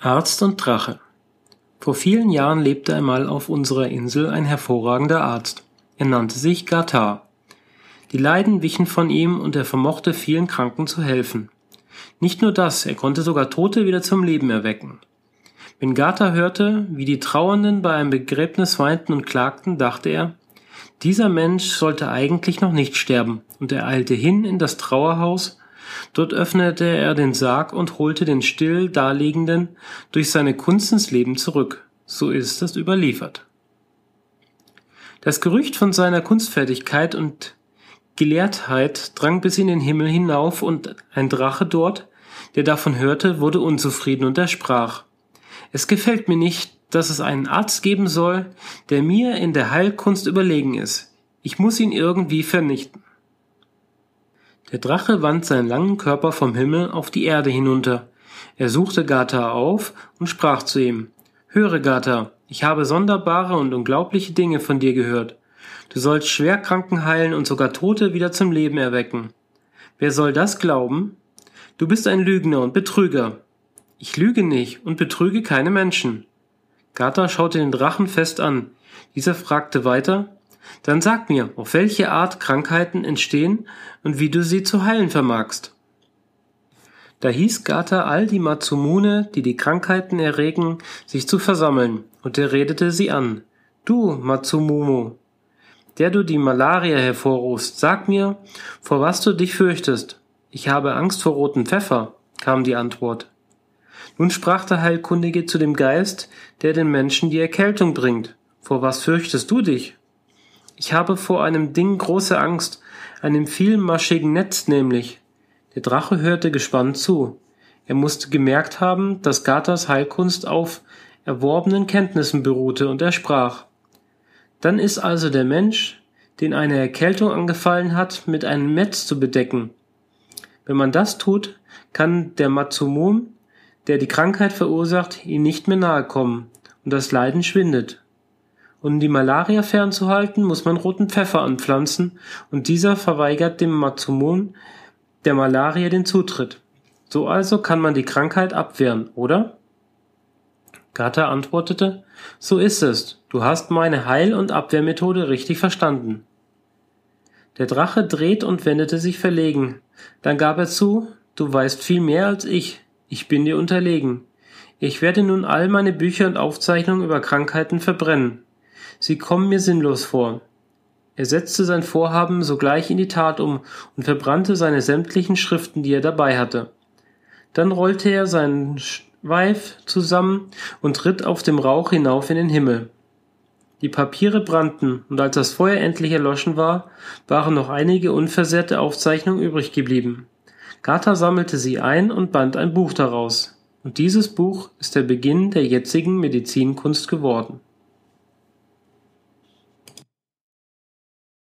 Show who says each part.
Speaker 1: Arzt und Drache Vor vielen Jahren lebte einmal auf unserer Insel ein hervorragender Arzt. Er nannte sich Gatar. Die Leiden wichen von ihm und er vermochte vielen Kranken zu helfen. Nicht nur das, er konnte sogar Tote wieder zum Leben erwecken. Wenn Gata hörte, wie die Trauernden bei einem Begräbnis weinten und klagten, dachte er, dieser Mensch sollte eigentlich noch nicht sterben, und er eilte hin in das Trauerhaus Dort öffnete er den Sarg und holte den still Daliegenden durch seine Kunst ins Leben zurück. So ist es überliefert. Das Gerücht von seiner Kunstfertigkeit und Gelehrtheit drang bis in den Himmel hinauf und ein Drache dort, der davon hörte, wurde unzufrieden und er sprach, es gefällt mir nicht, dass es einen Arzt geben soll, der mir in der Heilkunst überlegen ist. Ich muss ihn irgendwie vernichten. Der Drache wand seinen langen Körper vom Himmel auf die Erde hinunter. Er suchte Gata auf und sprach zu ihm, Höre, Gata, ich habe sonderbare und unglaubliche Dinge von dir gehört. Du sollst Schwerkranken heilen und sogar Tote wieder zum Leben erwecken. Wer soll das glauben? Du bist ein Lügner und Betrüger. Ich lüge nicht und betrüge keine Menschen. Gata schaute den Drachen fest an. Dieser fragte weiter, dann sag mir, auf welche Art Krankheiten entstehen und wie du sie zu heilen vermagst. Da hieß Gata all die Matsumune, die die Krankheiten erregen, sich zu versammeln, und er redete sie an. Du, Matsumumu, der du die Malaria hervorrufst, sag mir, vor was du dich fürchtest. Ich habe Angst vor rotem Pfeffer, kam die Antwort. Nun sprach der Heilkundige zu dem Geist, der den Menschen die Erkältung bringt. Vor was fürchtest du dich? Ich habe vor einem Ding große Angst, einem vielmaschigen Netz nämlich. Der Drache hörte gespannt zu. Er musste gemerkt haben, dass Gathas Heilkunst auf erworbenen Kenntnissen beruhte, und er sprach Dann ist also der Mensch, den eine Erkältung angefallen hat, mit einem Netz zu bedecken. Wenn man das tut, kann der Matsumum, der die Krankheit verursacht, ihm nicht mehr nahe kommen, und das Leiden schwindet. Um die Malaria fernzuhalten, muss man roten Pfeffer anpflanzen und dieser verweigert dem Matsumon der Malaria den Zutritt. So also kann man die Krankheit abwehren, oder? Gata antwortete, so ist es, du hast meine Heil- und Abwehrmethode richtig verstanden. Der Drache dreht und wendete sich verlegen. Dann gab er zu, du weißt viel mehr als ich, ich bin dir unterlegen. Ich werde nun all meine Bücher und Aufzeichnungen über Krankheiten verbrennen. Sie kommen mir sinnlos vor. Er setzte sein Vorhaben sogleich in die Tat um und verbrannte seine sämtlichen Schriften, die er dabei hatte. Dann rollte er seinen Schweif zusammen und ritt auf dem Rauch hinauf in den Himmel. Die Papiere brannten, und als das Feuer endlich erloschen war, waren noch einige unversehrte Aufzeichnungen übrig geblieben. Gata sammelte sie ein und band ein Buch daraus. Und dieses Buch ist der Beginn der jetzigen Medizinkunst geworden.